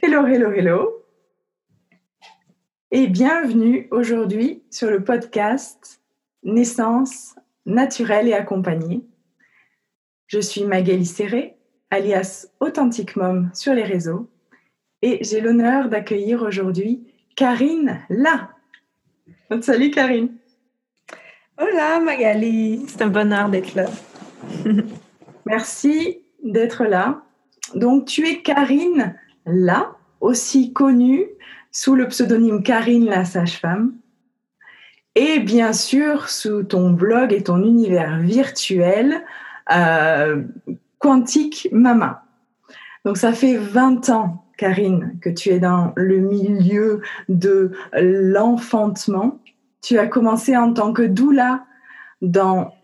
Hello, hello, hello. Et bienvenue aujourd'hui sur le podcast Naissance naturelle et accompagnée. Je suis Magali Serré, alias Authentic Mom sur les réseaux, et j'ai l'honneur d'accueillir aujourd'hui Karine là. Salut Karine. Hola Magali, c'est un bonheur d'être là. Merci d'être là. Donc tu es Karine là, aussi connue sous le pseudonyme Karine la sage-femme. Et bien sûr, sous ton blog et ton univers virtuel, euh, Quantique Mama. Donc ça fait 20 ans, Karine, que tu es dans le milieu de l'enfantement. Tu as commencé en tant que doula dans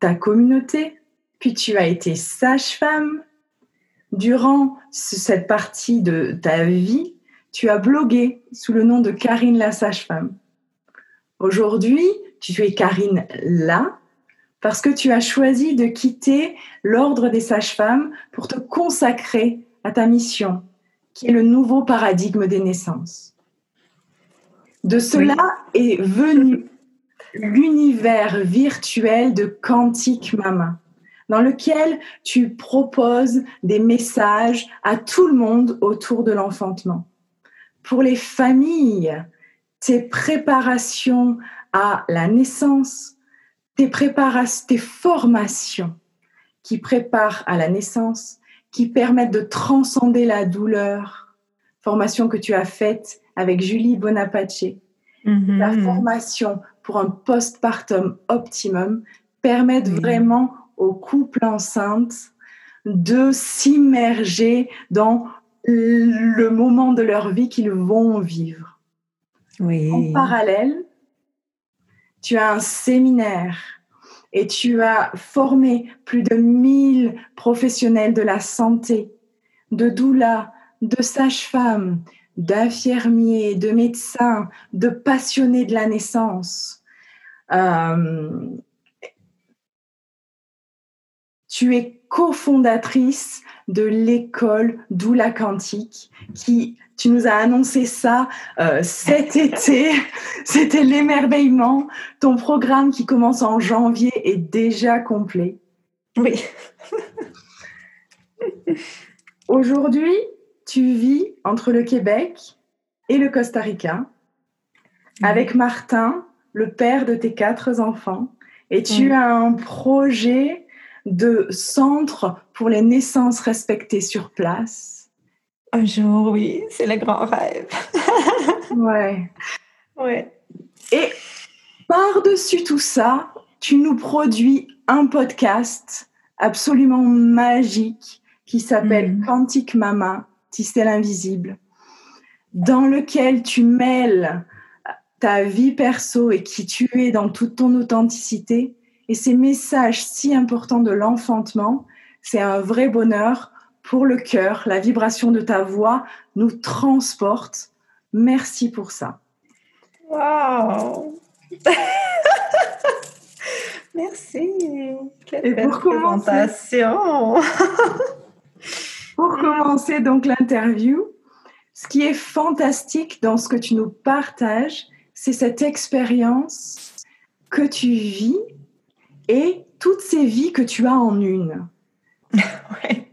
ta communauté, puis tu as été sage-femme. Durant cette partie de ta vie, tu as blogué sous le nom de Karine la sage-femme. Aujourd'hui, tu es Karine là parce que tu as choisi de quitter l'ordre des sages-femmes pour te consacrer à ta mission, qui est le nouveau paradigme des naissances. De cela est venu l'univers virtuel de Quantique Mama, dans lequel tu proposes des messages à tout le monde autour de l'enfantement. Pour les familles, tes préparations à la naissance, tes préparations, tes formations qui préparent à la naissance, qui permettent de transcender la douleur. Formation que tu as faite avec Julie Bonapace. Mm-hmm. La formation pour un postpartum optimum permettent vraiment aux couples enceintes de s'immerger dans le moment de leur vie qu'ils vont vivre. Oui. En parallèle, tu as un séminaire et tu as formé plus de 1000 professionnels de la santé, de doula, de sages-femmes, d'infirmiers, de médecins, de passionnés de la naissance. Euh, tu es cofondatrice de l'école Doula Quantique qui tu nous as annoncé ça euh, cet été. C'était l'émerveillement. Ton programme qui commence en janvier est déjà complet. Oui. Aujourd'hui, tu vis entre le Québec et le Costa Rica avec Martin, le père de tes quatre enfants. Et tu as un projet de centre pour les naissances respectées sur place un jour, oui, c'est le grand rêve. ouais. Ouais. Et par-dessus tout ça, tu nous produis un podcast absolument magique qui s'appelle mm. Quantique Mama, Tisser l'invisible, dans lequel tu mêles ta vie perso et qui tu es dans toute ton authenticité et ces messages si importants de l'enfantement. C'est un vrai bonheur pour le cœur, la vibration de ta voix nous transporte. Merci pour ça. Wow! Merci. Quelle Et pour commencer, pour commencer donc l'interview, ce qui est fantastique dans ce que tu nous partages, c'est cette expérience que tu vis et toutes ces vies que tu as en une. ouais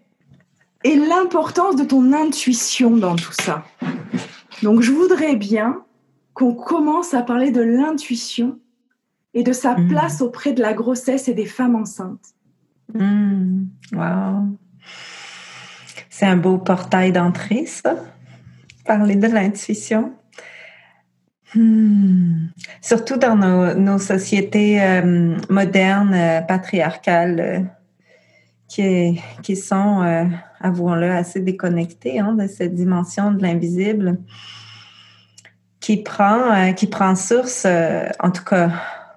et l'importance de ton intuition dans tout ça. Donc, je voudrais bien qu'on commence à parler de l'intuition et de sa hmm. place auprès de la grossesse et des femmes enceintes. Hmm. Wow. C'est un beau portail d'entrée, ça. Parler de l'intuition. Hmm. Surtout dans nos, sociétés euh, modernes, euh, patriarcales, euh, qui, sont avouons-le, assez déconnecté hein, de cette dimension de l'invisible qui prend, qui prend source, en tout cas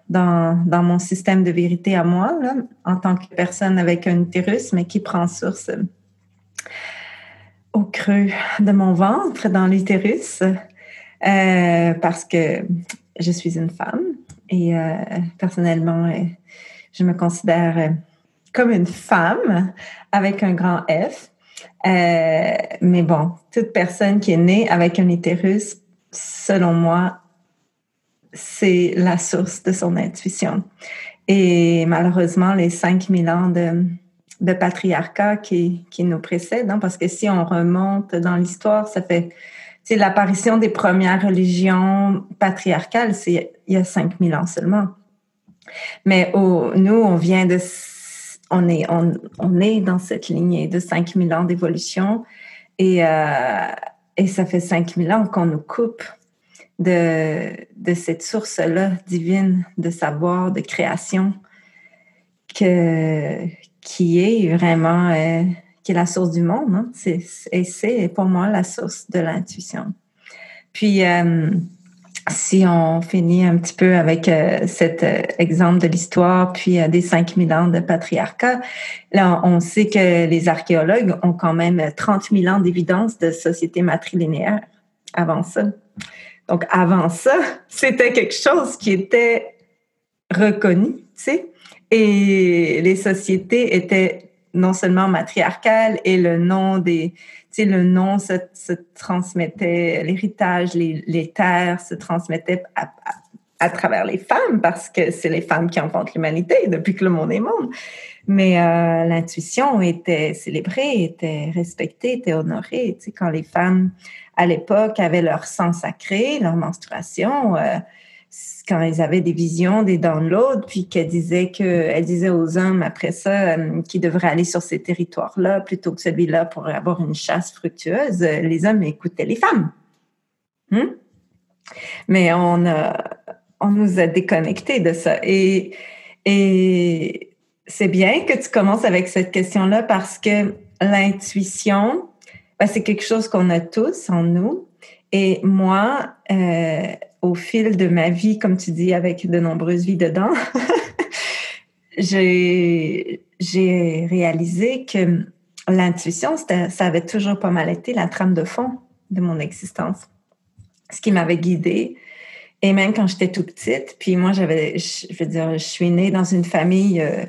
dans, dans, mon système de vérité à moi, en tant que personne avec un utérus, mais qui prend source au creux de mon ventre, dans l'utérus, parce que je suis une femme et personnellement, je me considère comme une femme avec un grand F. Euh, mais bon, toute personne qui est née avec un utérus, selon moi, c'est la source de son intuition. Et malheureusement, les 5000 ans de, patriarcat qui, qui nous précèdent, hein, parce que si on remonte dans l'histoire, ça fait c'est l'apparition des premières religions patriarcales, c'est il y a 5000 ans seulement. Mais au, nous, on vient de, on est, on, on est dans cette lignée de 5000 ans d'évolution et, euh, et ça fait 5000 ans qu'on nous coupe de, de cette source-là divine de savoir, de création, que, qui est vraiment euh, qui est la source du monde. Hein? et c'est pour moi la source de l'intuition. Puis, euh, si on finit un petit peu avec euh, cet euh, exemple de l'histoire, puis des 5000 ans de patriarcat, là, on sait que les archéologues ont quand même 30 000 ans d'évidence de société matrilinéaire avant ça. Donc, avant ça, c'était quelque chose qui était reconnu, tu sais, et les sociétés étaient non seulement matriarcal et le nom des, tu sais, le nom se, se transmettait, l'héritage, les, les, terres se transmettaient à, à, travers les femmes parce que c'est les femmes qui enfantent l'humanité depuis que le monde est monde. Mais euh, l'intuition était célébrée, était respectée, était honorée. Tu sais, quand les femmes à l'époque avaient leur sang sacré, leur menstruation, euh, quand elles avaient des visions, des downloads, puis qu'elle disait que, elle disait aux hommes après ça euh, qu'ils devraient aller sur ces territoires-là plutôt que celui-là pour avoir une chasse fructueuse, les hommes écoutaient les femmes. Hmm? Mais on a, on nous a déconnectés de ça. Et, et c'est bien que tu commences avec cette question-là parce que l'intuition, ben, c'est quelque chose qu'on a tous en nous. Et moi, euh, au fil de ma vie, comme tu dis, avec de nombreuses vies dedans, j'ai réalisé que l'intuition, ça avait toujours pas mal été la trame de fond de mon existence. Ce qui m'avait guidée. Et même quand j'étais tout petite, puis moi, j'avais, je veux dire, je suis née dans une famille euh,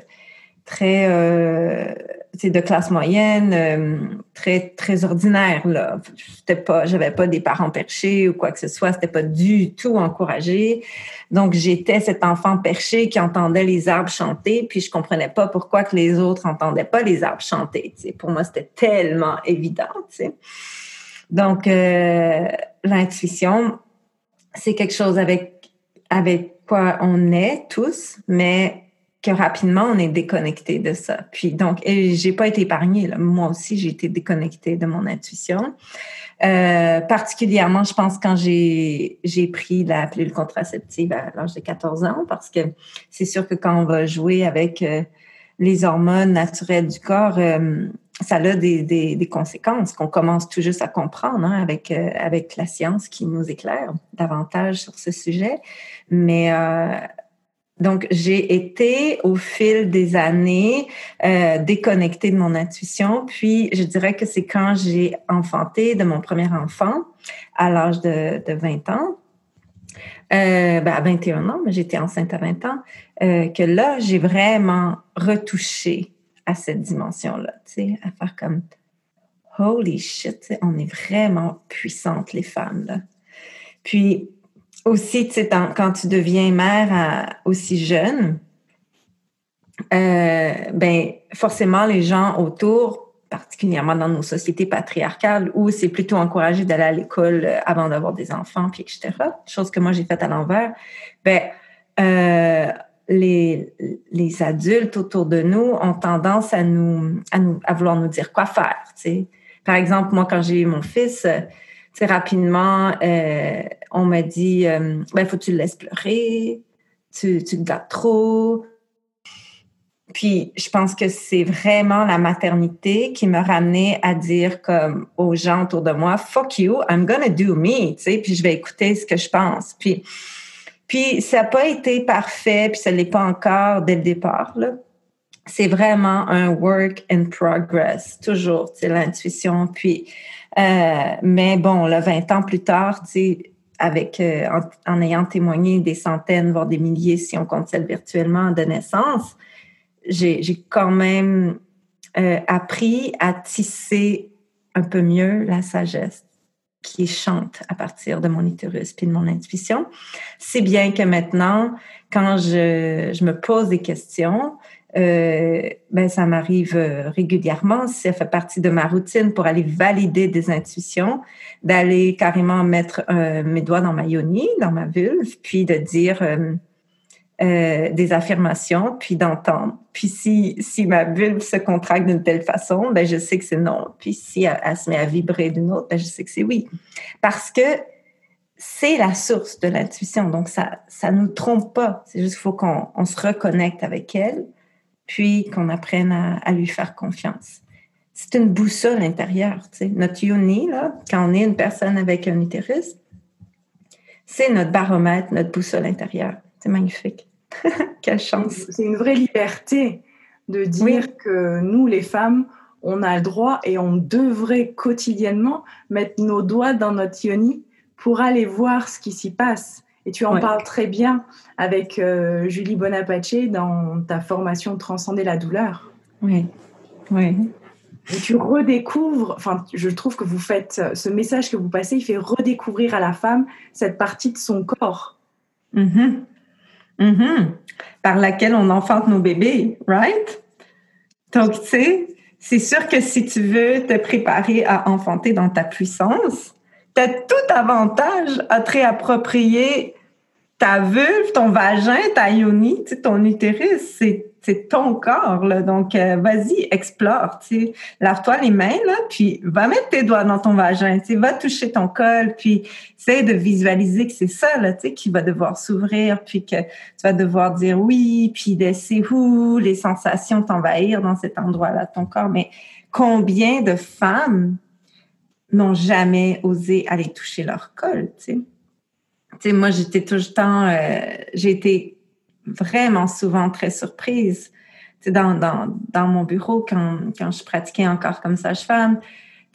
très euh, de classe moyenne, euh, très très ordinaire là. J'étais pas, j'avais pas des parents perchés ou quoi que ce soit. C'était pas du tout encouragé. Donc j'étais cet enfant perché qui entendait les arbres chanter, puis je comprenais pas pourquoi que les autres entendaient pas les arbres chanter. Pour moi, c'était tellement évident. Donc euh, l'intuition, c'est quelque chose avec avec quoi on est tous, mais que rapidement on est déconnecté de ça. Puis donc, j'ai pas été épargnée. Là. Moi aussi, j'ai été déconnectée de mon intuition. Euh, particulièrement, je pense quand j'ai pris la pilule contraceptive à l'âge de 14 ans, parce que c'est sûr que quand on va jouer avec euh, les hormones naturelles du corps, euh, ça a des, conséquences qu'on commence tout juste à comprendre hein, avec avec la science qui nous éclaire davantage sur ce sujet. Mais donc, j'ai été au fil des années euh, déconnectée de mon intuition. Puis, je dirais que c'est quand j'ai enfanté de mon premier enfant à l'âge de, de 20 ans, euh, ben à 21 ans, mais j'étais enceinte à 20 ans, euh, que là, j'ai vraiment retouché à cette dimension-là, tu sais, à faire comme holy shit, on est vraiment puissantes les femmes là. Puis aussi, tu sais, quand tu deviens mère aussi jeune, euh, ben forcément les gens autour, particulièrement dans nos sociétés patriarcales où c'est plutôt encouragé d'aller à l'école euh, avant d'avoir des enfants, puis etc. Chose que moi j'ai faite à l'envers. Ben euh, les, les adultes autour de nous ont tendance à nous, à nous à vouloir nous dire quoi faire. Tu sais. Par exemple, moi quand j'ai eu mon fils, rapidement, euh, on m'a dit, euh, ben, faut que tu le laisses pleurer, tu, te gâtes trop. Puis, je pense que c'est vraiment la maternité qui m'a ramené à dire comme aux gens autour de moi, fuck you, I'm gonna do me, tu sais, puis je vais écouter ce que je pense. Puis, puis ça n'a pas été parfait, puis ça ne l'est pas encore dès le départ, là. C'est vraiment un work in progress, toujours, sais, l'intuition. Puis, euh, mais bon, là, 20 ans plus tard, tu sais, avec, euh, en, ayant témoigné des centaines, voire des milliers, si on compte celle virtuellement, de naissance, j'ai quand même euh, appris à tisser un peu mieux la sagesse qui chante à partir de mon utérus puis de mon intuition. C'est bien que maintenant, quand je, me pose des questions, euh, ben ça m'arrive euh, régulièrement, ça fait partie de ma routine pour aller valider des intuitions, d'aller carrément mettre euh, mes doigts dans ma yoni, dans ma vulve, puis de dire des affirmations, puis d'entendre. Puis si, si ma vulve se contracte d'une telle façon, ben je sais que c'est non. Puis si elle, se met à vibrer d'une autre, ben je sais que c'est oui. Parce que c'est la source de l'intuition. Donc, ça ça nous trompe pas. C'est juste qu'il faut qu'on on se reconnecte avec elle, puis qu'on apprenne à, à, lui faire confiance. C'est une boussole intérieure. Tu sais. Notre yoni, là, quand on est une personne avec un utérus, c'est notre baromètre, notre boussole intérieure. C'est magnifique. Quelle chance. C'est une vraie liberté de dire que nous, les femmes, on a le droit et on devrait quotidiennement mettre nos doigts dans notre yoni pour aller voir ce qui s'y passe. Et tu en parles très bien avec euh, Julie Bonapace dans ta formation Transcender la douleur. Oui, oui. Et tu redécouvres, enfin, je trouve que vous faites, ce message que vous passez, il fait redécouvrir à la femme cette partie de son corps. Mm Mm-hmm. Par laquelle on enfante nos bébés, right? Donc, tu sais, c'est sûr que si tu veux te préparer à enfanter dans ta puissance, tu as tout avantage à te réapproprier ta vulve, ton vagin, ta yoni, ton utérus. C'est ton corps. Donc, euh, vas-y, explore. Lave-toi les mains, puis va mettre tes doigts dans ton vagin. Va toucher ton col, puis essaie de visualiser que c'est ça, là, qui va devoir s'ouvrir, puis que tu vas devoir dire oui, puis laisser où les sensations t'envahir dans cet endroit-là, ton corps. Mais combien de femmes n'ont jamais osé aller toucher leur col, tu sais? Tu moi, j'étais tout le temps, euh, j'ai été vraiment souvent très surprise. Dans, dans, dans mon bureau, quand, quand je pratiquais encore comme sage-femme,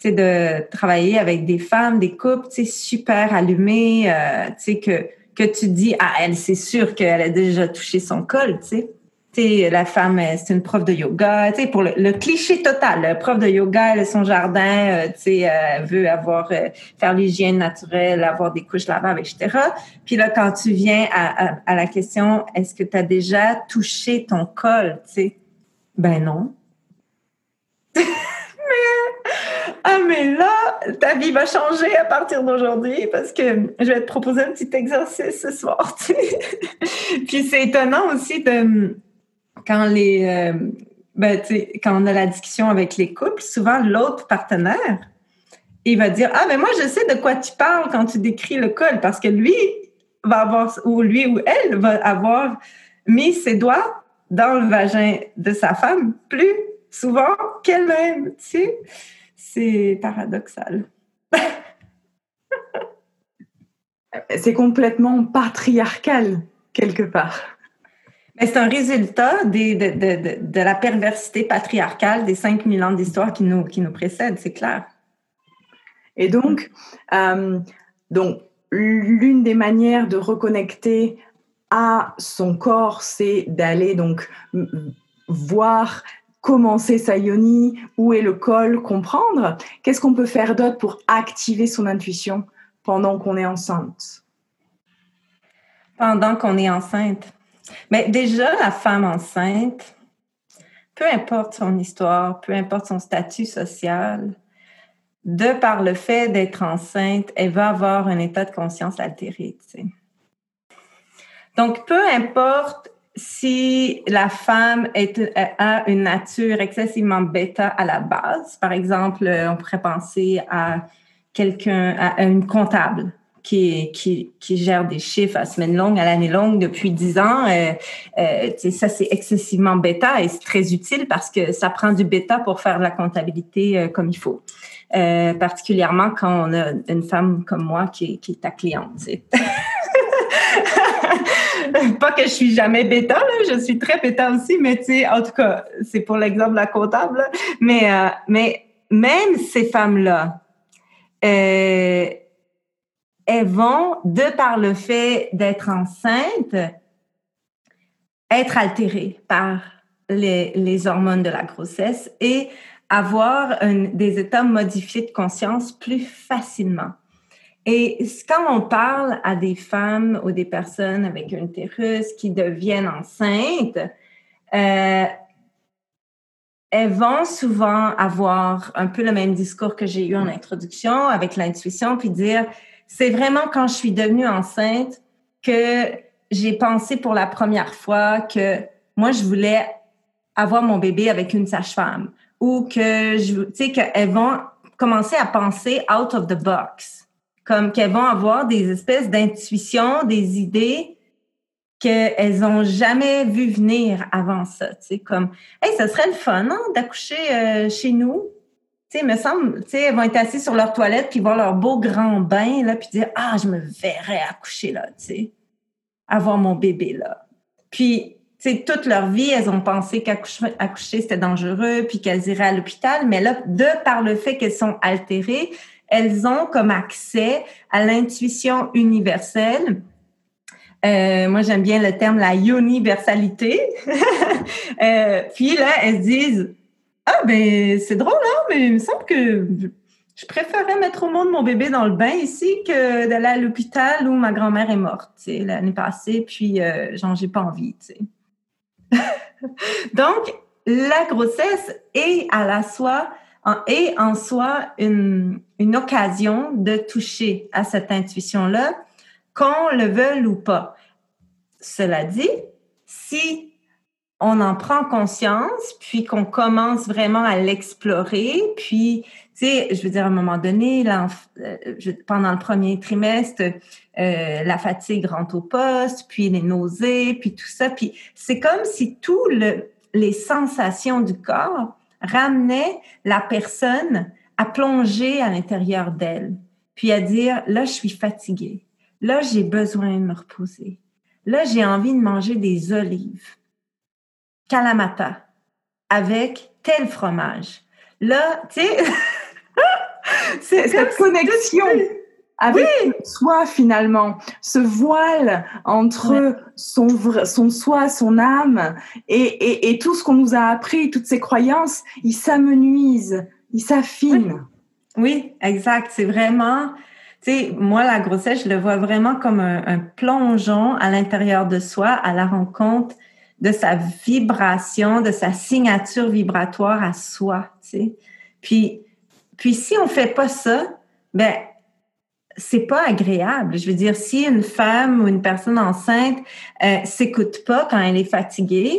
de travailler avec des femmes, des couples, super allumés, euh, que, que tu dis, ah, elle, c'est sûr qu'elle a déjà touché son col, tu la femme, c'est une prof de yoga, tu sais, pour le, cliché total, le prof de yoga, elle son jardin, euh, tu sais, euh, veut avoir, euh, faire l'hygiène naturelle, avoir des couches lavables, etc. Puis là, quand tu viens à, la question, est-ce que tu as déjà touché ton col, tu sais? Ben non. mais, ah, mais là, ta vie va changer à partir d'aujourd'hui parce que je vais te proposer un petit exercice ce soir. Puis c'est étonnant aussi de quand les euh, ben, quand on a la discussion avec les couples, souvent l'autre partenaire, il va dire Ah, mais moi, je sais de quoi tu parles quand tu décris le col, parce que lui va avoir, ou lui ou elle va avoir mis ses doigts dans le vagin de sa femme plus souvent qu'elle-même. Tu sais, c'est paradoxal. c'est complètement patriarcal, quelque part. C'est un résultat des, de, de, de, la perversité patriarcale des 5000 ans d'histoire qui nous, qui nous précèdent, c'est clair. Et donc, euh, donc l'une des manières de reconnecter à son corps, c'est d'aller donc voir commencer sa yoni, où est le col, comprendre. Qu'est-ce qu'on peut faire d'autre pour activer son intuition pendant qu'on est enceinte Pendant qu'on est enceinte. Mais déjà, la femme enceinte, peu importe son histoire, peu importe son statut social, de par le fait d'être enceinte, elle va avoir un état de conscience altéré. Donc, peu importe si la femme est, a une nature excessivement bêta à la base, par exemple, on pourrait penser à quelqu'un, à une comptable qui, qui, qui, gère des chiffres à semaine longue, à l'année longue depuis 10 ans, euh, euh, ça c'est excessivement bêta et c'est très utile parce que ça prend du bêta pour faire la comptabilité euh, comme il faut. Euh, particulièrement quand on a une femme comme moi qui, qui est ta cliente. pas que je suis jamais bêta, je suis très bêta aussi, mais tu sais, en tout cas, c'est pour l'exemple de la comptable. Mais, euh, mais même ces femmes-là, elles vont, de par le fait d'être enceinte, être altérées par les, les, hormones de la grossesse et avoir des états modifiés de conscience plus facilement. Et quand on parle à des femmes ou des personnes avec une utérus qui deviennent enceintes, euh, elles vont souvent avoir un peu le même discours que j'ai eu en introduction avec l'intuition, puis dire, c'est vraiment quand je suis devenue enceinte que j'ai pensé pour la première fois que moi, je voulais avoir mon bébé avec une sage-femme ou que je, tu sais, qu'elles vont commencer à penser out of the box, comme qu'elles vont avoir des espèces d'intuitions, des idées qu'elles ont jamais vu venir avant ça, tu sais, comme, hey, ça serait le fun, non, d'accoucher euh, chez nous. Tu sais, me semble, tu sais, elles vont être assises sur leur toilette puis voir leur beau grand bain, là, puis dire, ah, je me verrais accoucher là, tu sais, avoir mon bébé là. Puis, tu sais, toute leur vie, elles ont pensé qu'accoucher, c'était dangereux, puis qu'elles iraient à l'hôpital. Mais là, de par le fait qu'elles sont altérées, elles ont comme accès à l'intuition universelle. Euh, moi, j'aime bien le terme la universalité. euh, puis là, elles disent Ah, ben, c'est drôle, hein, mais il me semble que je préférerais mettre au monde mon bébé dans le bain ici que d'aller à l'hôpital où ma grand-mère est morte l'année passée, puis euh, genre, j'ai pas envie. Donc, la grossesse est à la soi, est en soi une, une occasion de toucher à cette intuition-là, qu'on le veuille ou pas. Cela dit, si on en prend conscience, puis qu'on commence vraiment à l'explorer, puis, tu sais, je veux dire, à un moment donné, euh, pendant le premier trimestre, euh, la fatigue rentre au poste, puis les nausées, puis tout ça, puis c'est comme si tout le, les sensations du corps ramenaient la personne à plonger à l'intérieur d'elle, puis à dire, là, je suis fatiguée, là, j'ai besoin de me reposer, là, j'ai envie de manger des olives Kalamata avec tel fromage. Là, tu sais, c'est cette connexion avec soi finalement, ce voile entre son, son soi, son âme et, tout ce qu'on nous a appris, toutes ces croyances, il s'amenuise, il s'affine. Oui. exact. C'est vraiment, tu sais, moi, la grossesse, je le vois vraiment comme un, un plongeon à l'intérieur de soi, à la rencontre de sa vibration, de sa signature vibratoire à soi, tu sais. Puis, puis si on fait pas ça, ben c'est pas agréable. Je veux dire, si une femme ou une personne enceinte euh, s'écoute pas quand elle est fatiguée,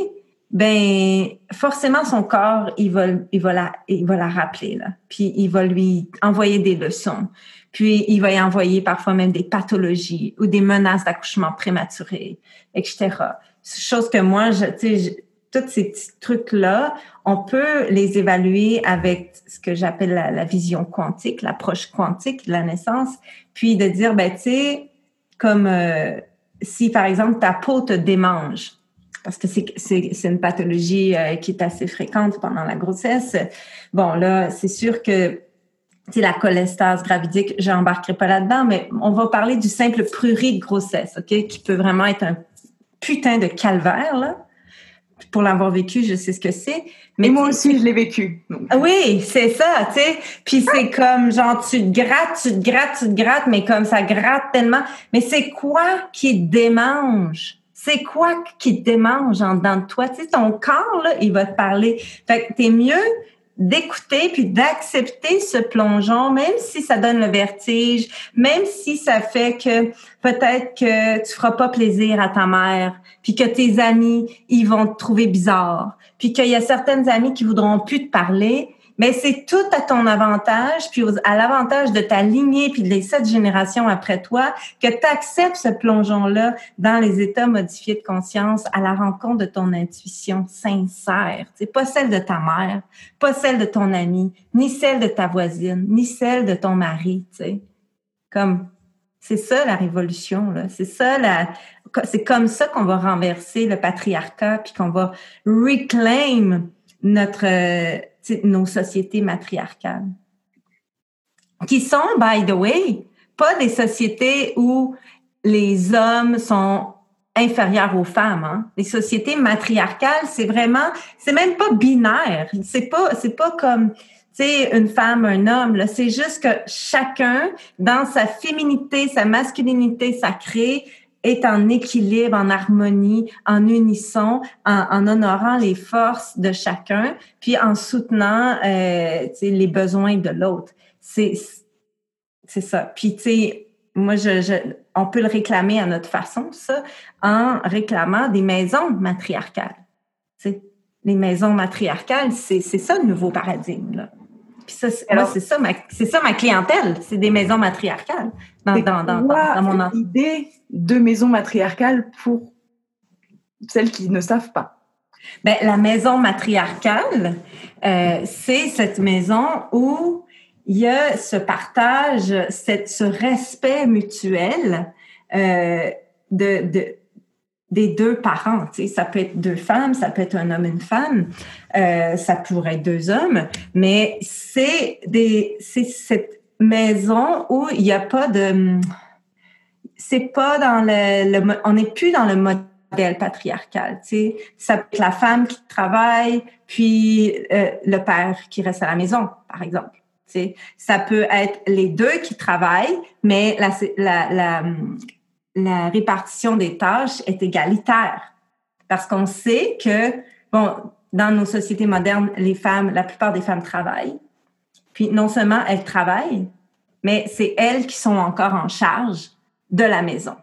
ben forcément son corps il va il va la il va la rappeler là. Puis il va lui envoyer des leçons. Puis il va y envoyer parfois même des pathologies ou des menaces d'accouchement prématuré, etc chose que moi, tu sais, tous ces petits trucs-là, on peut les évaluer avec ce que j'appelle la, vision quantique, l'approche quantique de la naissance, puis de dire, ben, tu sais, comme euh, si, par exemple, ta peau te démange, parce que c'est une pathologie euh, qui est assez fréquente pendant la grossesse. Bon, là, c'est sûr que c'est la cholestase gravidique, j'embarquerai pas là-dedans, mais on va parler du simple prurit de grossesse, OK, qui peut vraiment être un putain de calvaire, là. Pour l'avoir vécu, je sais ce que c'est. Mais moi aussi, je l'ai vécu. Oui, c'est ça, tu sais. Puis c'est comme, genre, tu te grattes, tu te grattes, tu te grattes, mais comme ça gratte tellement. Mais c'est quoi qui te démange? C'est quoi qui te démange en dedans de toi? Tu sais, ton corps, là, il va te parler. Fait que t'es mieux d'écouter puis d'accepter ce plongeon, même si ça donne le vertige, même si ça fait que peut-être que tu feras pas plaisir à ta mère, puis que tes amis, ils vont te trouver bizarre, puis qu'il y a certaines amies qui voudront plus te parler, mais c'est tout à ton avantage, puis à l'avantage de ta lignée, puis des sept générations après toi, que tu acceptes ce plongeon-là dans les états modifiés de conscience à la rencontre de ton intuition sincère. C'est pas celle de ta mère, pas celle de ton ami, ni celle de ta voisine, ni celle de ton mari, sais. Comme, c'est ça la révolution, là. C'est ça la, c'est comme ça qu'on va renverser le patriarcat, puis qu'on va reclaim notre, nos sociétés matriarcales. Qui sont, by the way, pas des sociétés où les hommes sont inférieures aux femmes. Hein. Les sociétés matriarcales, c'est vraiment, c'est même pas binaire. C'est pas, pas comme, tu sais, une femme, un homme. C'est juste que chacun, dans sa féminité, sa masculinité sacrée, est en équilibre, en harmonie, en unisson, en, honorant les forces de chacun, puis en soutenant euh, les besoins de l'autre. C'est ça. Puis tu sais, moi je, je, on peut le réclamer à notre façon ça en réclamant des maisons matriarcales. sais, les maisons matriarcales, c'est ça le nouveau paradigme là. Puis ça, moi, c'est ça ma c'est ça ma clientèle, c'est des maisons matriarcales dans dans, dans, dans, mon idée de maison matriarcale pour celles qui ne savent pas? Ben, la maison matriarcale, euh, c'est cette maison où il y a ce partage, cette, ce respect mutuel euh, de, de, des deux parents. Tu sais, ça peut être deux femmes, ça peut être un homme, une femme, euh, ça pourrait être deux hommes, mais c'est des, c'est cette maison où il n'y a pas de c'est pas dans le, on n'est plus dans le modèle patriarcal. Tu sais, ça peut être la femme qui travaille, puis euh, le père qui reste à la maison, par exemple. Tu sais, ça peut être les deux qui travaillent, mais la, la, la, la répartition des tâches est égalitaire. Parce qu'on sait que, bon, dans nos sociétés modernes, les femmes, la plupart des femmes travaillent. Puis non seulement elles travaillent, mais c'est elles qui sont encore en charge de la maison.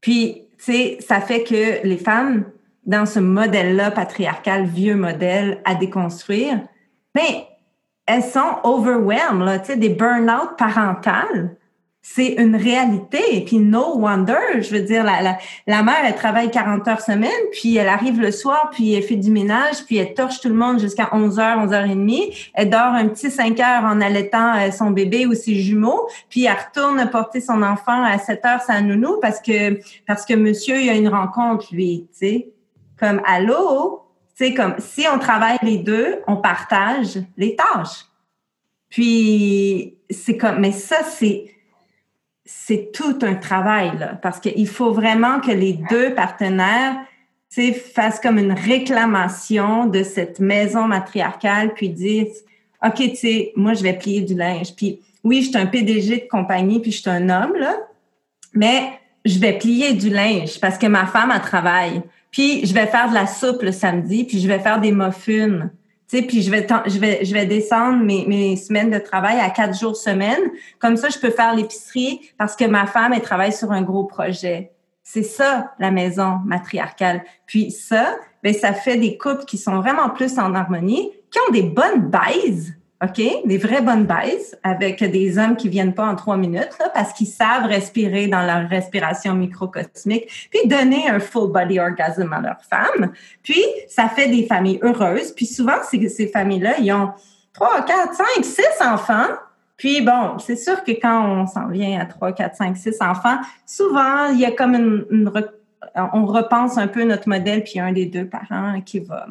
Puis, tu sais, ça fait que les femmes, dans ce modèle-là patriarcal, vieux modèle à déconstruire, mais elles sont overwhelmed, tu sais, des burn-out parentales c'est une réalité. Et puis, no wonder, je veux dire, la, la, la, mère, elle travaille 40 heures semaine, puis elle arrive le soir, puis elle fait du ménage, puis elle torche tout le monde jusqu'à 11 h 11 11h30. Elle dort un petit 5 heures en allaitant euh, son bébé ou ses jumeaux, puis elle retourne porter son enfant à 7 heures sa nounou parce que, parce que monsieur, il a une rencontre, lui, tu sais. Comme, allô? Tu sais, comme, si on travaille les deux, on partage les tâches. Puis, c'est comme, mais ça, c'est, c'est tout un travail, là, parce qu'il faut vraiment que les deux partenaires fassent comme une réclamation de cette maison matriarcale, puis disent, OK, tu sais, moi, je vais plier du linge. Puis oui, je suis un PDG de compagnie, puis je suis un homme, là, mais je vais plier du linge parce que ma femme, a travaille. Puis je vais faire de la soupe le samedi, puis je vais faire des muffins. Tu puis je vais, je vais, je vais descendre mes, mes semaines de travail à quatre jours semaine. Comme ça, je peux faire l'épicerie parce que ma femme, elle travaille sur un gros projet. C'est ça, la maison matriarcale. Puis ça, ben, ça fait des couples qui sont vraiment plus en harmonie, qui ont des bonnes bases, OK? Des vraies bonnes bases avec des hommes qui viennent pas en trois minutes, parce qu'ils savent respirer dans leur respiration microcosmique, puis donner un full body orgasm à leur femme. Puis, ça fait des familles heureuses. Puis souvent, ces, ces familles-là, ils ont trois, quatre, cinq, six enfants. Puis bon, c'est sûr que quand on s'en vient à trois, quatre, cinq, six enfants, souvent, il y a comme une, une on repense un peu notre modèle, puis un des deux parents qui va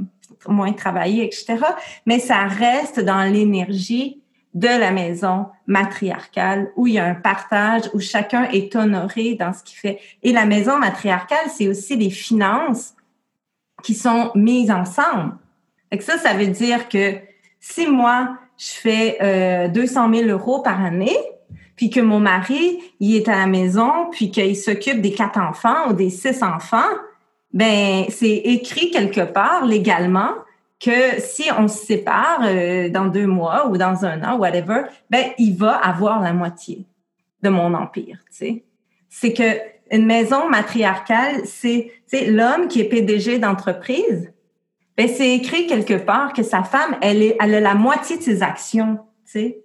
moins travailler, etc. Mais ça reste dans l'énergie de la maison matriarcale où il y a un partage, où chacun est honoré dans ce qu'il fait. Et la maison matriarcale, c'est aussi des finances qui sont mises ensemble. Et ça, ça veut dire que si moi, je fais euh, 200 000 euros par année, puis que mon mari, il est à la maison, puis qu'il s'occupe des quatre enfants ou des six enfants, ben c'est écrit quelque part légalement que si on se sépare euh, dans deux mois ou dans un an, whatever, ben il va avoir la moitié de mon empire. Tu sais, c'est que une maison matriarcale, c'est l'homme qui est PDG d'entreprise. Ben c'est écrit quelque part que sa femme, elle est, elle a la moitié de ses actions. Tu sais,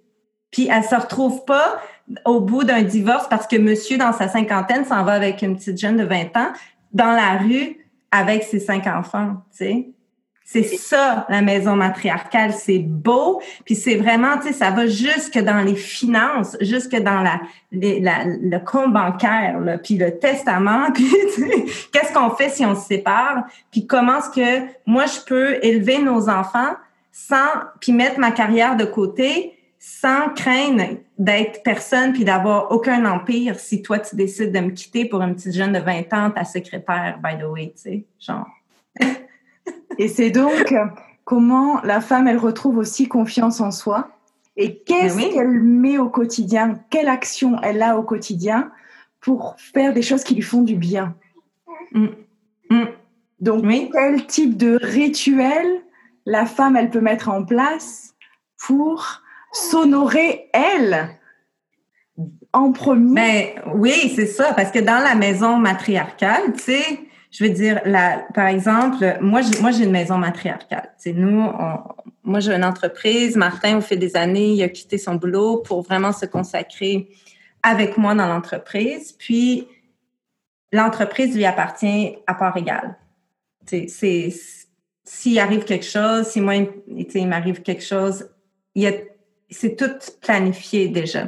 puis elle se retrouve pas au bout d'un divorce parce que monsieur dans sa cinquantaine s'en va avec une petite jeune de 20 ans dans la rue avec ses cinq enfants, tu sais. C'est ça, la maison matriarcale. C'est beau, puis c'est vraiment, tu sais, ça va jusque dans les finances, jusque dans la, le compte bancaire, là, puis le testament, puis qu'est-ce qu'on fait si on se sépare, puis comment est-ce que moi, je peux élever nos enfants sans, puis mettre ma carrière de côté sans craindre d'être personne puis d'avoir aucun empire si toi tu décides de me quitter pour une petite jeune de 20 ans, ta secrétaire, by the way, tu sais, genre. Et c'est donc comment la femme, elle retrouve aussi confiance en soi et qu'est-ce oui. qu'elle met au quotidien, quelle action elle a au quotidien pour faire des choses qui lui font du bien? Mm. Mm. Donc, Oui. quel type de rituel la femme, elle peut mettre en place pour s'honorer, elle, en premier Ben oui, c'est ça, parce que dans la maison matriarcale, tu sais, je veux dire, la, par exemple, moi, j'ai, une maison matriarcale. Tu sais, nous, on- moi, j'ai une entreprise. Martin, au fil des années, il a quitté son boulot pour vraiment se consacrer avec moi dans l'entreprise. Puis, l'entreprise lui appartient à part égale. Tu sais, c'est, s'il arrive quelque chose, si moi, tu sais, il m'arrive quelque chose, il y a, c'est tout planifié déjà.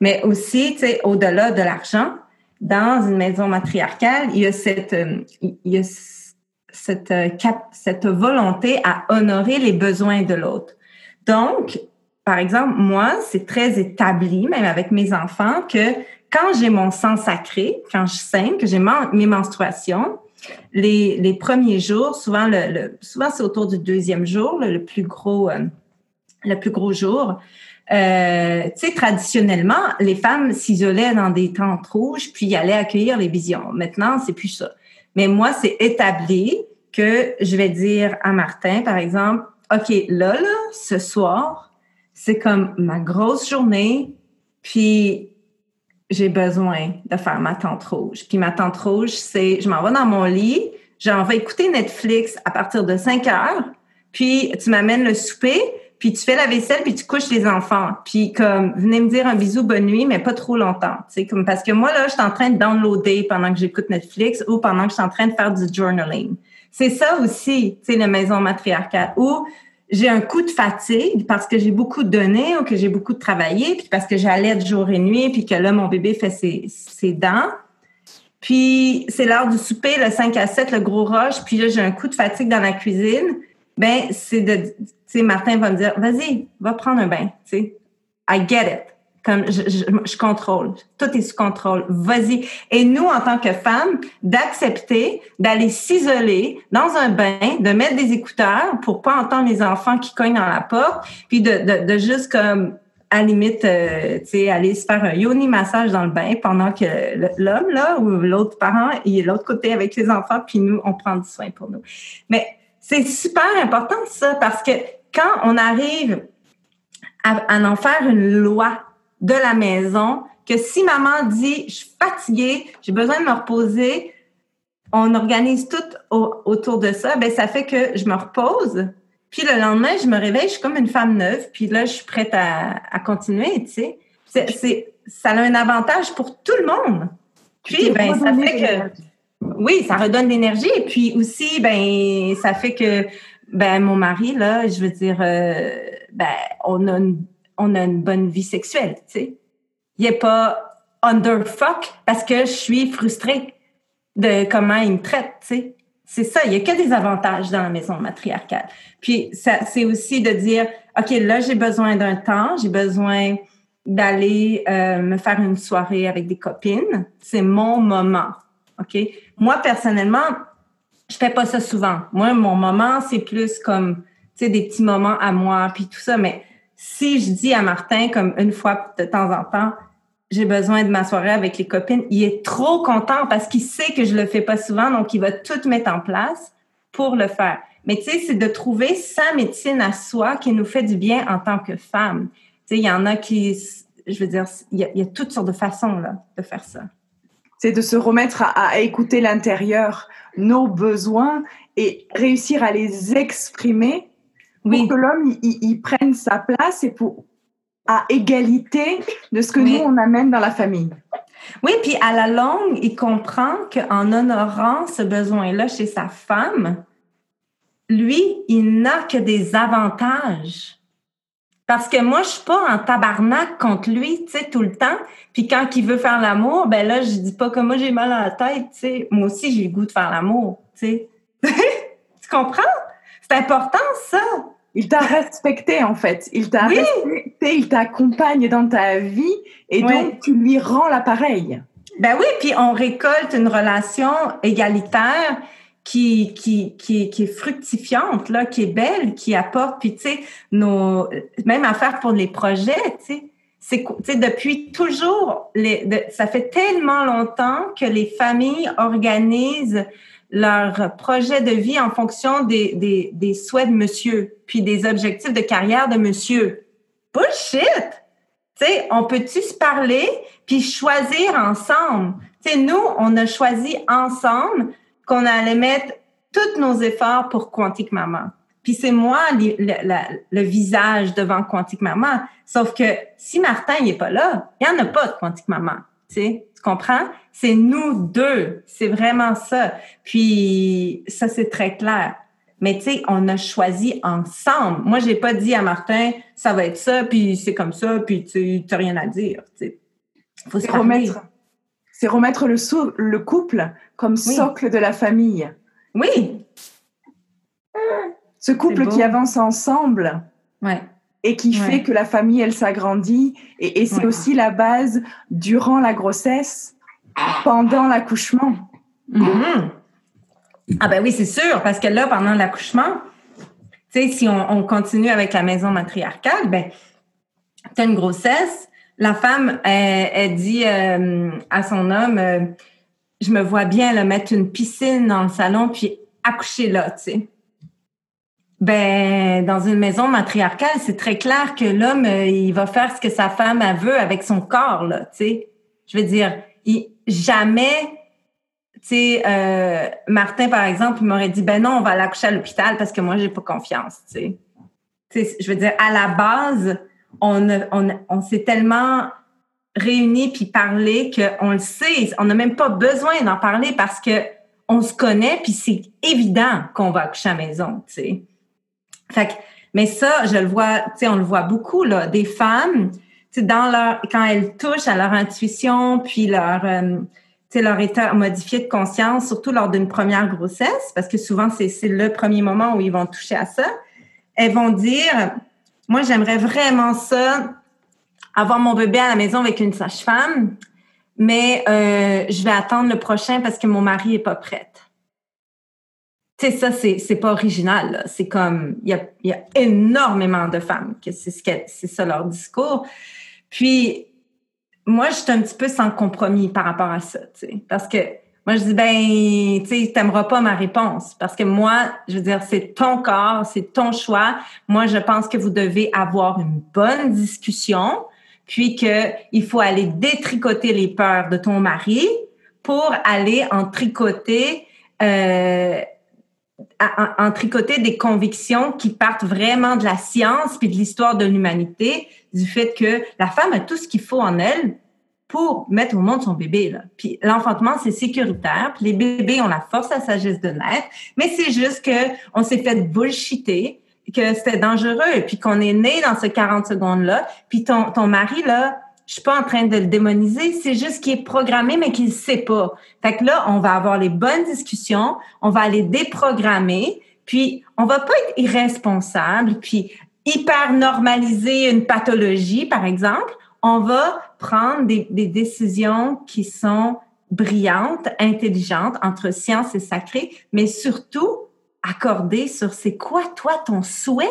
Mais aussi, tu sais, au-delà de l'argent, dans une maison matriarcale, il y a cette, euh, il y a cette, euh, cette volonté à honorer les besoins de l'autre. Donc, par exemple, moi, c'est très établi, même avec mes enfants, que quand j'ai mon sang sacré, quand je saigne, que j'ai mes menstruations, les, les premiers jours, souvent, le, souvent c'est autour du deuxième jour, le, le plus gros, euh, le plus gros jour. Euh, tu sais, traditionnellement, les femmes s'isolaient dans des tentes rouges puis allaient accueillir les visions. Maintenant, c'est plus ça. Mais moi, c'est établi que je vais dire à Martin, par exemple, OK, là, là, ce soir, c'est comme ma grosse journée, puis j'ai besoin de faire ma tente rouge. Puis ma tente rouge, c'est, je m'en vais dans mon lit, j'en vais écouter Netflix à partir de 5 heures, puis tu m'amènes le souper, puis tu fais la vaisselle, puis tu couches les enfants. Puis comme, venez me dire un bisou, bonne nuit, mais pas trop longtemps. Tu sais, comme, parce que moi, là, je suis en train de downloader pendant que j'écoute Netflix ou pendant que je suis en train de faire du journaling. C'est ça aussi, tu sais, la maison matriarcale, où j'ai un coup de fatigue parce que j'ai beaucoup donné ou que j'ai beaucoup travaillé, puis parce que j'allais de jour et nuit, puis que là, mon bébé fait ses, ses dents. Puis c'est l'heure du souper, le 5 à 7, le gros rush, puis là, j'ai un coup de fatigue dans la cuisine. Ben, c'est de, tu sais, Martin va me dire, vas-y, va prendre un bain, tu sais. I get it. Comme je, je, je contrôle. Tout est sous contrôle. Vas-y. Et nous, en tant que femmes, d'accepter d'aller s'isoler dans un bain, de mettre des écouteurs pour pas entendre les enfants qui cognent dans la porte, puis de, de, de juste comme à la limite, euh, tu sais, aller se faire un yoni massage dans le bain pendant que l'homme, là, ou l'autre parent, il est de l'autre côté avec les enfants, puis nous, on prend du soin pour nous. Mais c'est super important, ça, parce que quand on arrive à, à en faire une loi de la maison, que si maman dit, je suis fatiguée, j'ai besoin de me reposer, on organise tout au- autour de ça, ben ça fait que je me repose, puis le lendemain, je me réveille, je suis comme une femme neuve, puis là, je suis prête à, à continuer, tu sais. C'est, c'est, ça a un avantage pour tout le monde. Puis, ben, ça fait que, oui, ça redonne l'énergie, et puis aussi, ben, ça fait que, ben, mon mari, là, je veux dire, euh, ben, on a une, on a une bonne vie sexuelle, tu sais. Il est pas under fuck parce que je suis frustrée de comment il me traite, tu sais. C'est ça, il y a que des avantages dans la maison matriarcale. Puis c'est aussi de dire, ok, là j'ai besoin d'un temps, j'ai besoin d'aller euh, me faire une soirée avec des copines. C'est mon moment, ok? Moi personnellement, je fais pas ça souvent. Moi, mon moment, c'est plus comme, tu sais, des petits moments à moi, puis tout ça. Mais si je dis à Martin, comme une fois de temps en temps, j'ai besoin de ma soirée avec les copines, il est trop content parce qu'il sait que je le fais pas souvent, donc il va tout mettre en place pour le faire. Mais tu sais, c'est de trouver sa médecine à soi qui nous fait du bien en tant que femme. Tu sais, il y en a qui, je veux dire, il y y a toutes sortes de façons là, de faire ça. C'est de se remettre à, à écouter l'intérieur, nos besoins et réussir à les exprimer pour Oui. que l'homme il, il prenne sa place et pour à égalité de ce que Oui. nous on amène dans la famille. Oui, puis à la longue, il comprend qu'en honorant ce besoin-là chez sa femme, lui, il n'a que des avantages. Parce que moi, je suis pas en tabarnak contre lui, tu sais, tout le temps. Puis quand il veut faire l'amour, ben là, je dis pas que moi, j'ai mal à la tête, tu sais. Moi aussi, j'ai le goût de faire l'amour, tu sais. tu comprends? C'est important, ça. Il t'a respecté en fait. Il t'a respecté, il t'accompagne dans ta vie et donc tu lui rends l'appareil. Ben oui, puis on récolte une relation égalitaire qui, qui, qui, qui est fructifiante, là, qui est belle, qui apporte, puis tu sais, nos, même à faire pour les projets, tu sais, c'est depuis toujours, les, ça fait tellement longtemps que les familles organisent leur projet de vie en fonction des, des, des souhaits de monsieur, puis des objectifs de carrière de monsieur. Bullshit! Tu sais, on peut-tu se parler puis choisir ensemble? Tu sais, nous, on a choisi ensemble qu'on allait mettre tous nos efforts pour Quantique Maman. Puis c'est moi le, visage devant Quantique Maman. Sauf que si Martin n'est pas là, il n'y en a pas de Quantique Maman. Tu, sais, tu comprends? C'est nous deux. C'est vraiment ça. Puis ça, c'est très clair. Mais tu sais, on a choisi ensemble. Moi, j'ai pas dit à Martin, ça va être ça, puis c'est comme ça, puis tu n'as rien à dire. Tu Faut se remettre c'est remettre le, le, couple comme socle de la famille. Oui. Ce couple qui avance ensemble. Ouais. Et qui fait que la famille, elle s'agrandit. Et, c'est aussi la base durant la grossesse, pendant l'accouchement. Mm-hmm. Ah ben oui, c'est sûr, parce que là, pendant l'accouchement, tu sais, si on, continue avec la maison matriarcale, ben, tu as une grossesse, la femme, elle, dit euh, à son homme, euh, je me vois bien le mettre une piscine dans le salon puis accoucher là, tu sais. Ben, dans une maison matriarcale, c'est très clair que l'homme, euh, il va faire ce que sa femme a veut avec son corps, là, tu sais. Je veux dire, jamais, tu sais, Martin, par exemple, il m'aurait dit, ben non, on va l'accoucher à l'hôpital parce que moi, j'ai pas confiance, tu sais. Je veux dire, à la base, on, s'est tellement réunis puis parlé qu'on le sait. On n'a même pas besoin d'en parler parce que on se connaît puis c'est évident qu'on va accoucher à la maison, mais ça, je le vois, tu on le voit beaucoup, des femmes, dans leur, quand elles touchent à leur intuition puis leur, euh, leur état modifié de conscience, surtout lors d'une première grossesse, parce que souvent, c'est le premier moment où ils vont toucher à ça, elles vont dire, moi, j'aimerais vraiment ça, avoir mon bébé à la maison avec une sage-femme, mais euh, je vais attendre le prochain parce que mon mari est pas prête. Tu sais, ça, c'est, pas original. C'est comme, il y a, y a énormément de femmes que c'est, ce c'est ça leur discours. Puis, moi, je suis un petit peu sans compromis par rapport à ça, tu sais, parce que moi, je dis, ben, tu sais, t'aimeras pas ma réponse parce que moi, je veux dire, c'est ton corps, c'est ton choix. Moi, je pense que vous devez avoir une bonne discussion, puis qu'il faut aller détricoter les peurs de ton mari pour aller en tricoter, euh, en, tricoter des convictions qui partent vraiment de la science puis de l'histoire de l'humanité, du fait que la femme a tout ce qu'il faut en elle pour mettre au monde son bébé. Là. Puis l'enfantement, c'est sécuritaire. Les bébés ont la force, la sagesse de naître. Mais c'est juste que on s'est fait bullshiter, que c'était dangereux, puis qu'on est né dans ce 40 secondes-là. Puis ton, ton mari, là, je suis pas en train de le démoniser, c'est juste qu'il est programmé, mais qu'il sait pas. Fait que là, on va avoir les bonnes discussions, on va aller déprogrammer, puis on va pas être irresponsable, puis hyper normaliser une pathologie, par exemple on va prendre des, décisions qui sont brillantes, intelligentes entre science et sacré, mais surtout accorder sur c'est quoi toi ton souhait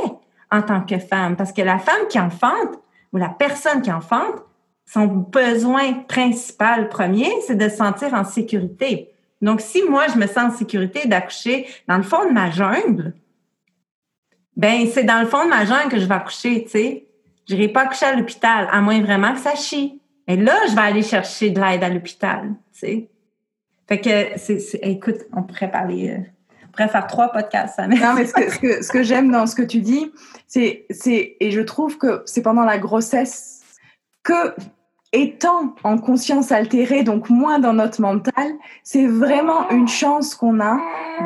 en tant que femme. Parce que la femme qui enfante ou la personne qui enfante, son besoin principal premier, c'est de se sentir en sécurité. Donc, si moi, je me sens en sécurité d'accoucher dans le fond de ma jungle, ben c'est dans le fond de ma jungle que je vais accoucher, tu sais. Je n'irai pas coucher à l'hôpital, à moins vraiment que ça chie. Et là, je vais aller chercher de l'aide à l'hôpital, tu sais. Fait que, c'est, écoute, on pourrait parler, euh, on pourrait faire trois podcasts. non, mais ce que, ce que, j'aime dans ce que tu dis, c'est, c'est, et je trouve que c'est pendant la grossesse que, étant en conscience altérée, donc moins dans notre mental, c'est vraiment une chance qu'on a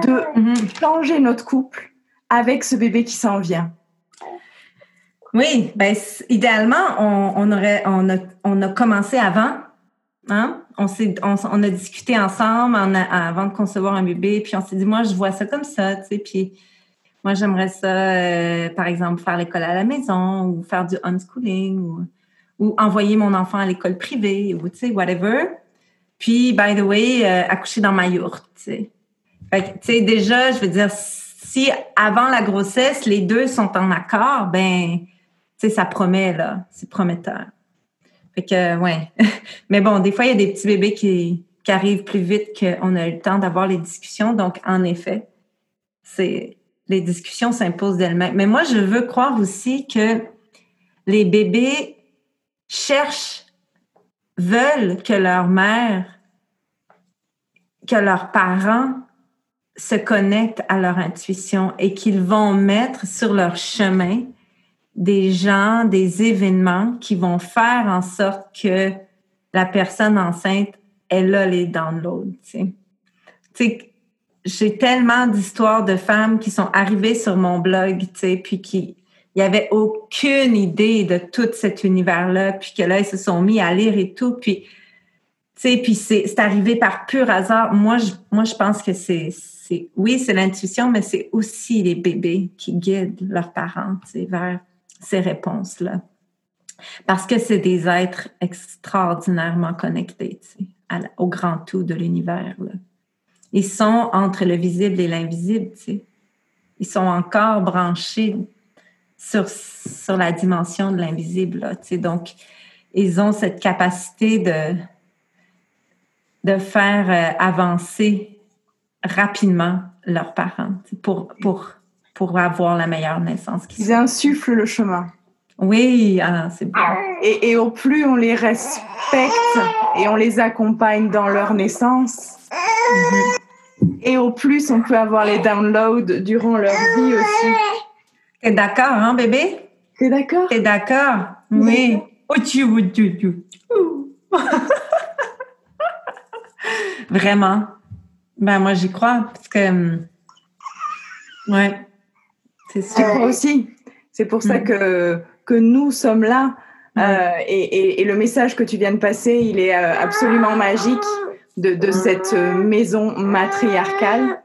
de mm-hmm. changer notre couple avec ce bébé qui s'en vient. Oui, ben idéalement, on, aurait, on a, on a commencé avant, hein? On s'est, on, a discuté ensemble avant de concevoir un bébé, puis on s'est dit, moi, je vois ça comme ça, tu sais, puis Moi, j'aimerais ça, euh, par exemple, faire l'école à la maison ou faire du unschooling ou, ou envoyer mon enfant à l'école privée ou, tu sais, whatever. Puis, by the way, euh, accoucher dans ma yourte, tu sais. Fait tu sais, déjà, je veux dire, si avant la grossesse, les deux sont en accord, ben, ça promet, là. C'est prometteur. Fait que, ouais. Mais bon, des fois, il y a des petits bébés qui, qui arrivent plus vite qu'on a eu le temps d'avoir les discussions. Donc, en effet, c'est les discussions s'imposent d'elles-mêmes. Mais moi, je veux croire aussi que les bébés cherchent, veulent que leur mère, que leurs parents se connectent à leur intuition et qu'ils vont mettre sur leur chemin des gens, des événements qui vont faire en sorte que la personne enceinte, elle a les downloads. J'ai tellement d'histoires de femmes qui sont arrivées sur mon blog, puis qui il y avait aucune idée de tout cet univers-là, puis que là, ils se sont mis à lire et tout, puis c'est arrivé par pur hasard. Moi, je, pense que c'est, oui, c'est l'intuition, mais c'est aussi les bébés qui guident leurs parents, vers ces réponses-là. Parce que c'est des êtres extraordinairement connectés, au grand tout de l'univers, ils sont entre le visible et l'invisible. Ils sont encore branchés sur, sur la dimension de l'invisible. Donc, ils ont cette capacité de, de faire euh, avancer rapidement leurs parents pour, pour, pour avoir la meilleure naissance. Ils insufflent le chemin. Oui, ah, c'est bon. Et, et, au plus on les respecte et on les accompagne dans leur naissance. Et au plus, on peut avoir les downloads durant leur vie aussi. T'es d'accord, hein, bébé? T'es d'accord? T'es d'accord? Oui. Vraiment. Ben, moi, j'y crois. Parce que. Hum, ouais. C'est aussi. C'est pour ça mm. que, que nous sommes là. Euh, et, et, le message que tu viens de passer, il est euh, absolument magique de, cette maison matriarcale.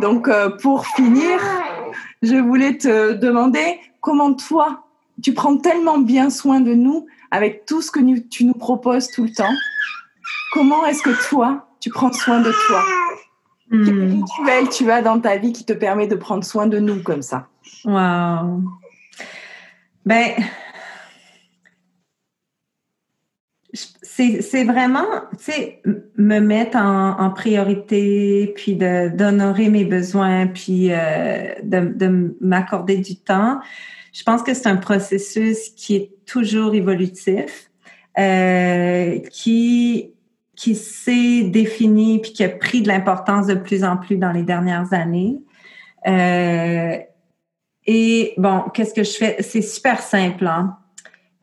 Donc, euh, pour finir, je voulais te demander comment toi, tu prends tellement bien soin de nous avec tout ce que tu nous proposes tout le temps. Comment est-ce que toi, tu prends soin de toi? Hmm. Quel rituel tu as dans ta vie qui te permet de prendre soin de nous comme ça? Wow. Ben, c'est vraiment, tu sais, me mettre en, priorité, puis d'honorer mes besoins, puis euh, de, m'accorder du temps. Je pense que c'est un processus qui est toujours évolutif, euh, qui qui s'est défini puis qui a pris de l'importance de plus en plus dans les dernières années. Euh, et bon, qu'est-ce que je fais? C'est super simple. Hein?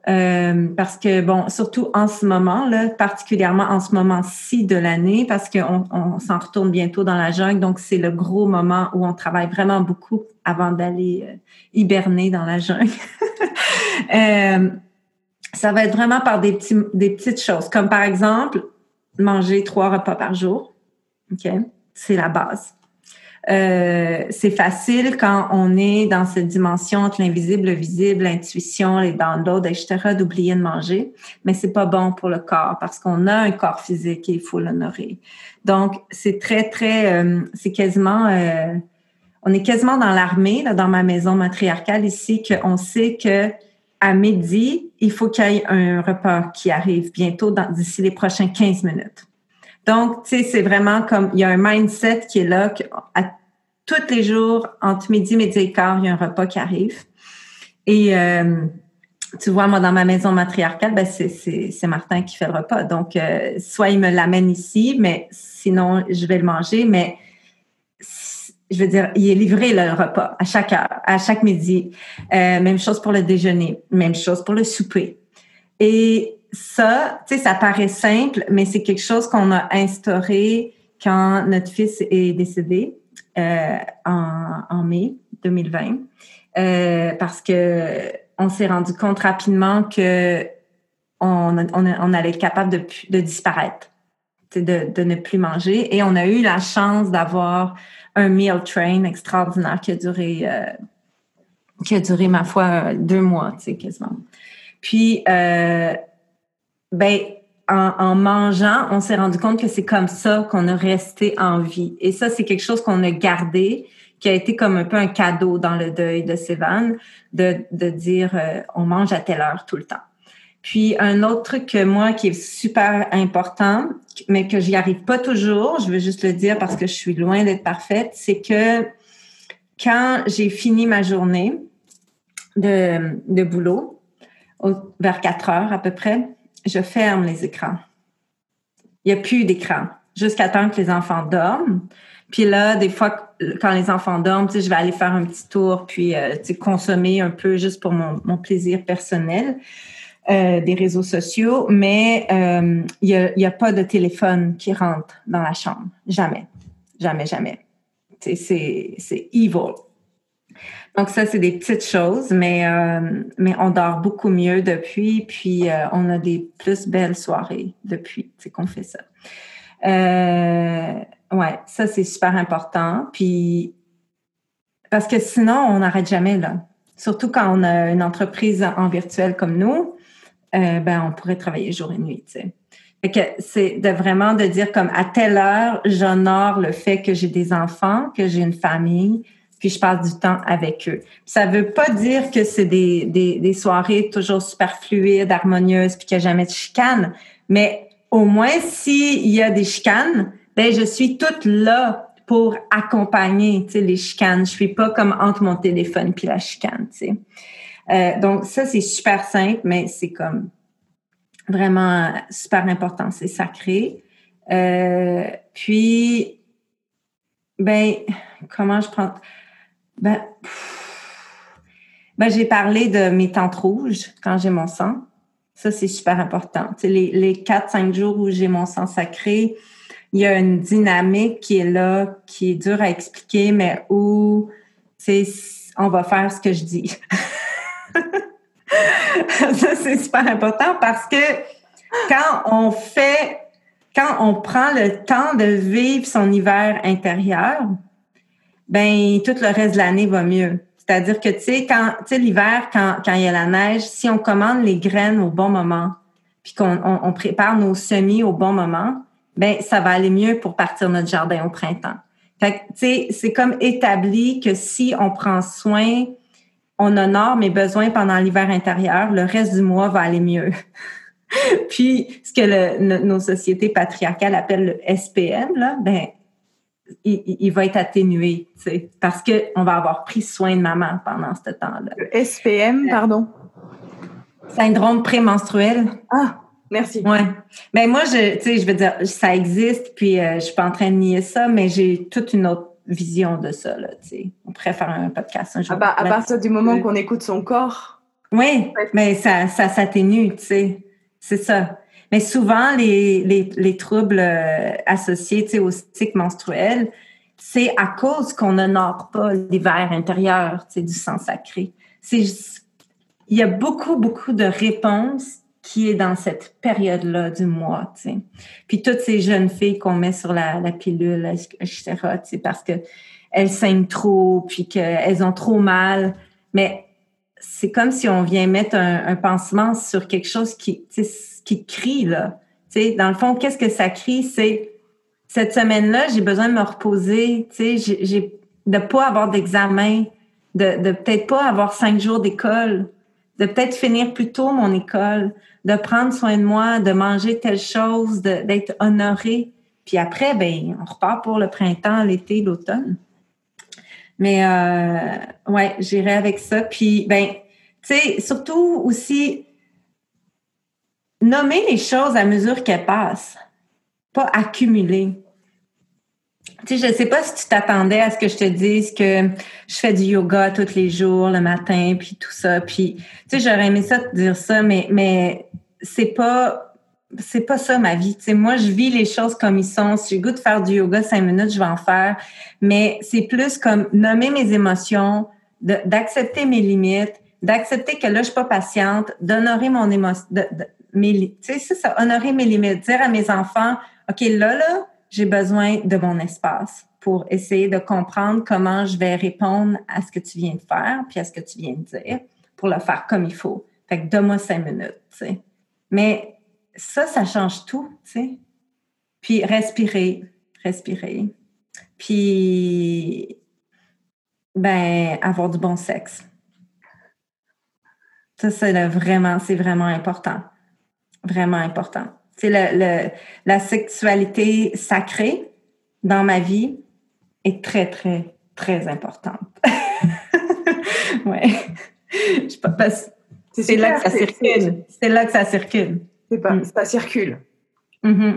Euh, parce que, bon, surtout en ce moment, là, particulièrement en ce moment-ci de l'année, parce qu'on on, s'en retourne bientôt dans la jungle, donc c'est le gros moment où on travaille vraiment beaucoup avant d'aller euh, hiberner dans la jungle. euh, ça va être vraiment par des, petits, des petites choses, comme par exemple manger trois repas par jour. OK? C'est la base. Euh, c'est facile quand on est dans cette dimension entre l'invisible, le visible, l'intuition, les downloads, etc., d'oublier de manger, mais c'est pas bon pour le corps parce qu'on a un corps physique et il faut l'honorer. Donc, c'est très, très, euh, c'est quasiment, euh, on est quasiment dans l'armée, dans ma maison matriarcale ici, qu'on sait que à midi, il faut qu'il y ait un repas qui arrive bientôt d'ici les prochains 15 minutes. Donc, tu sais, c'est vraiment comme, il y a un mindset qui est là, à tous les jours, entre midi, midi et quart, il y a un repas qui arrive. Et euh, tu vois, moi, dans ma maison matriarcale, ben, c'est Martin qui fait le repas. Donc, euh, soit il me l'amène ici, mais sinon, je vais le manger. Mais je veux dire, il est livré le repas à chaque heure, à chaque midi. Euh, même chose pour le déjeuner, même chose pour le souper. Et ça, tu sais, ça paraît simple, mais c'est quelque chose qu'on a instauré quand notre fils est décédé euh, en, mai 2020 euh, parce que on s'est rendu compte rapidement que on, on, allait être capable de, de disparaître. De, ne plus manger. Et on a eu la chance d'avoir un meal train extraordinaire qui a duré, euh, qui ma foi, deux mois, tu sais, quasiment. Puis, euh, ben, en, en, mangeant, on s'est rendu compte que c'est comme ça qu'on a resté en vie. Et ça, c'est quelque chose qu'on a gardé, qui a été comme un peu un cadeau dans le deuil de Sévan, de, de dire euh, on mange à telle heure tout le temps. Puis un autre truc que moi qui est super important, mais que j'y arrive pas toujours, je veux juste le dire parce que je suis loin d'être parfaite, c'est que quand j'ai fini ma journée de, boulot, vers 4 heures à peu près, je ferme les écrans. Il n'y a plus d'écran jusqu'à temps que les enfants dorment. Puis là, des fois, quand les enfants dorment, je vais aller faire un petit tour, puis euh, consommer un peu juste pour mon plaisir personnel euh, des réseaux sociaux, mais euh, il n'y a, a, pas de téléphone qui rentre dans la chambre. Jamais. Jamais, jamais. C'est evil. Donc ça, c'est des petites choses, mais, euh, mais on dort beaucoup mieux depuis, puis euh, on a des plus belles soirées depuis qu'on fait ça. Euh, ouais, ça, c'est super important. Puis, parce que sinon, on n'arrête jamais, là. Surtout quand on a une entreprise en virtuel comme nous, euh, ben, on pourrait travailler jour et nuit, que c'est de vraiment de dire comme à telle heure, j'honore le fait que j'ai des enfants, que j'ai une famille, puis je passe du temps avec eux. Ça veut pas dire que c'est des, des, des, soirées toujours super fluides, harmonieuses, puis qu'il n'y a jamais de chicane, mais au moins s'il y a des chicanes, ben je suis toute là pour accompagner, les chicanes. Je suis pas comme entre mon téléphone puis la chicane. Euh, donc ça c'est super simple, mais c'est comme vraiment super important, c'est sacré. Euh, puis ben comment je prends ben, ben j'ai parlé de mes tentes rouges quand j'ai mon sang. Ça, c'est super important. Tu sais, les, les 4-5 jours où j'ai mon sang sacré, il y a une dynamique qui est là, qui est dure à expliquer, mais où, tu on va faire ce que je dis. ça, c'est super important parce que quand on fait, quand on prend le temps de vivre son hiver intérieur, ben tout le reste de l'année va mieux. C'est-à-dire que, tu sais, l'hiver, quand, il y a la neige, si on commande les graines au bon moment, puis qu'on on, prépare nos semis au bon moment, ben ça va aller mieux pour partir notre jardin au printemps. Fait que, tu sais, c'est comme établi que si on prend soin, on honore mes besoins pendant l'hiver intérieur, le reste du mois va aller mieux. Puis, ce que le, nos sociétés patriarcales appellent le SPM, là, ben, il, va être atténué, tu sais, parce qu'on va avoir pris soin de maman pendant ce temps-là. Le SPM, pardon? Syndrome prémenstruel. Ah, merci. Ouais. Mais ben, moi, je, tu sais, je veux dire, ça existe, puis euh, je suis pas en train de nier ça, mais j'ai toute une autre vision de ça, là, tu sais. On pourrait faire un podcast un jour. Ah bah, à partir du moment qu'on écoute son corps. Oui, mais ça, ça s'atténue, tu sais. C'est ça. Mais souvent, les, les, les troubles euh, associés au cycle menstruel, c'est à cause qu'on n'honore pas l'hiver intérieur du sang sacré. C'est il y a beaucoup, beaucoup de réponses qui est dans cette période-là du mois, tu sais. Puis toutes ces jeunes filles qu'on met sur la, pilule, etc., parce que elles saignent trop, puis qu'elles ont trop mal. Mais c'est comme si on vient mettre un, pansement sur quelque chose qui, qui crie, là. Tu dans le fond, qu'est-ce que ça crie? C'est cette semaine-là, j'ai besoin de me reposer, tu sais, de pas avoir d'examen, de, de peut-être pas avoir cinq jours d'école, de peut-être finir plus tôt mon école, de prendre soin de moi, de manger telle chose, d'être honoré. Puis après, ben, on repart pour le printemps, l'été, l'automne. Mais euh, ouais, j'irai avec ça. Puis ben, tu sais, surtout aussi nommer les choses à mesure qu'elles passent, pas accumuler. Tu sais, je sais pas si tu t'attendais à ce que je te dise que je fais du yoga tous les jours, le matin, puis tout ça. Puis, tu sais, j'aurais aimé ça te dire ça, mais, mais c'est pas, c'est pas ça ma vie. Tu sais, moi, je vis les choses comme ils sont. Si j'ai goût de faire du yoga cinq minutes, je vais en faire. Mais c'est plus comme nommer mes émotions, d'accepter mes limites, d'accepter que là, je suis pas patiente, d'honorer mon émotion, mes, tu sais, c'est ça, honorer mes limites, dire à mes enfants, OK, là, là, j'ai besoin de mon espace pour essayer de comprendre comment je vais répondre à ce que tu viens de faire, puis à ce que tu viens de dire, pour le faire comme il faut. Fait que donne-moi cinq minutes. Mais ça, ça change tout. Puis respirer, respirer. Puis, ben, avoir du bon sexe. Ça, c'est vraiment, c'est vraiment important. Vraiment important. C'est le, la sexualité sacrée dans ma vie est très, très, très importante. ouais. C'est là que ça circule. C'est là que ça circule. C'est pas, mm. ça circule. Mm-hmm.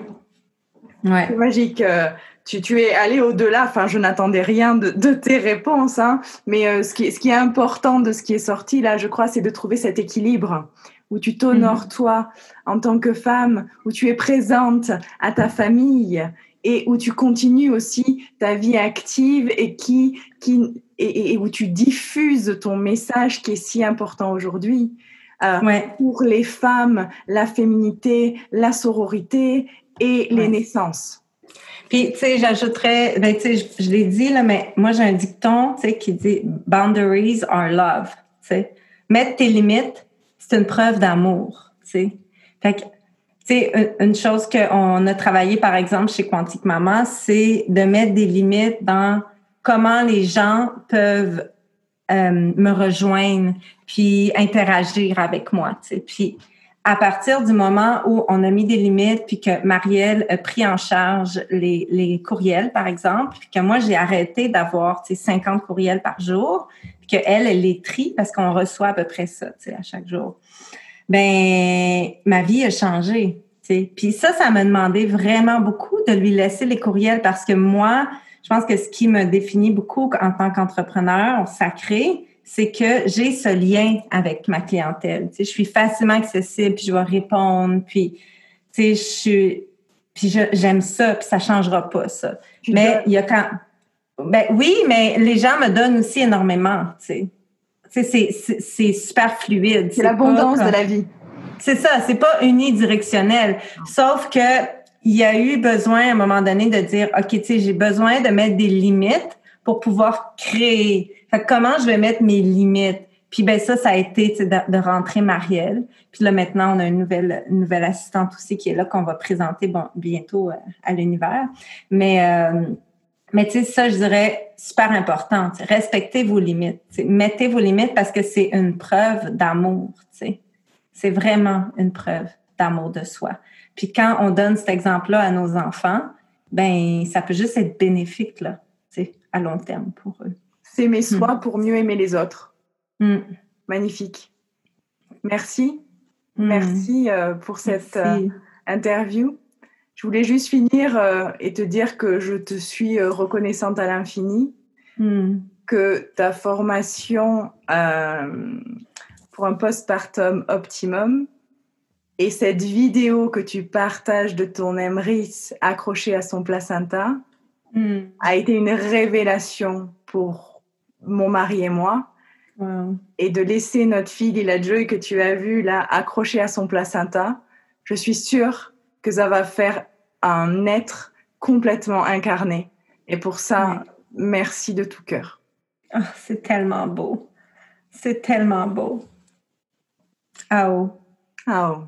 Ouais. C'est magique. Euh, tu, tu, es allé au-delà. Enfin, je n'attendais rien de, de, tes réponses, hein, mais euh, ce, qui, ce qui est important de ce qui est sorti là, je crois, c'est de trouver cet équilibre où tu t'honores mm-hmm. toi en tant que femme, où tu es présente à ta famille et où tu continues aussi ta vie active et qui, qui et, et où tu diffuses ton message qui est si important aujourd'hui. Euh, pour les femmes, la féminité, la sororité et les naissances. Puis, tu sais, j'ajouterais, ben, tu sais, je, l'ai dit, là, mais moi, j'ai un dicton, tu sais, qui dit « Boundaries are love », tu sais. Mettre tes limites, c'est une preuve d'amour, tu sais. Que, une, chose qu'on a travaillé, par exemple, chez Quantique Maman, c'est de mettre des limites dans comment les gens peuvent euh, me rejoindre puis interagir avec moi, à partir du moment où on a mis des limites, puis que Marielle a pris en charge les, les courriels, par exemple, puis que moi, j'ai arrêté d'avoir 50 courriels par jour, puis qu'elle, elle les trie parce qu'on reçoit à peu près ça à chaque jour. Ben, ma vie a changé. sais. Puis ça, ça m'a demandé vraiment beaucoup de lui laisser les courriels parce que moi, je pense que ce qui me définit beaucoup en tant qu'entrepreneur sacré, c'est que j'ai ce lien avec ma clientèle. Tu sais, je suis facilement accessible, puis je vais répondre, puis tu sais, je suis, puis j'aime ça, puis ça changera pas ça. mais il y a quand, ben oui, mais les gens me donnent aussi énormément. Tu sais, c'est super fluide. C'est l'abondance de la vie. C'est ça, c'est pas unidirectionnel. Sauf que il y a eu besoin à un moment donné de dire, ok, tu sais, j'ai besoin de mettre des limites pour pouvoir créer. Comment je vais mettre mes limites? Puis ben ça, ça a été de, de, rentrer Marielle. Puis là, maintenant, on a une nouvelle, nouvelle assistante aussi qui est là, qu'on va présenter bon, bientôt euh, à l'univers. Mais, euh, mais tu sais, ça, je dirais, super important. Respectez vos limites. Mettez vos limites parce que c'est une preuve d'amour. C'est vraiment une preuve d'amour de soi. Puis quand on donne cet exemple-là à nos enfants, ben ça peut juste être bénéfique, là à long terme pour eux. S'aimer soi hmm. pour mieux aimer les autres. Hmm. Magnifique. Merci. Hmm. Merci euh, pour cette euh, interview. Je voulais juste finir euh, et te dire que je te suis reconnaissante à l'infini, que ta formation pour un postpartum optimum et cette vidéo que tu partages de ton Emrys accroché à son placenta, Hmm. a été une révélation pour mon mari et moi. Et de laisser notre fille Lila Joy que tu as vue là accrochée à son placenta, je suis sûre que ça va faire un être complètement incarné. Et pour ça, merci de tout cœur. Oh, c'est tellement beau. C'est tellement beau. Ah oh. Ah oh.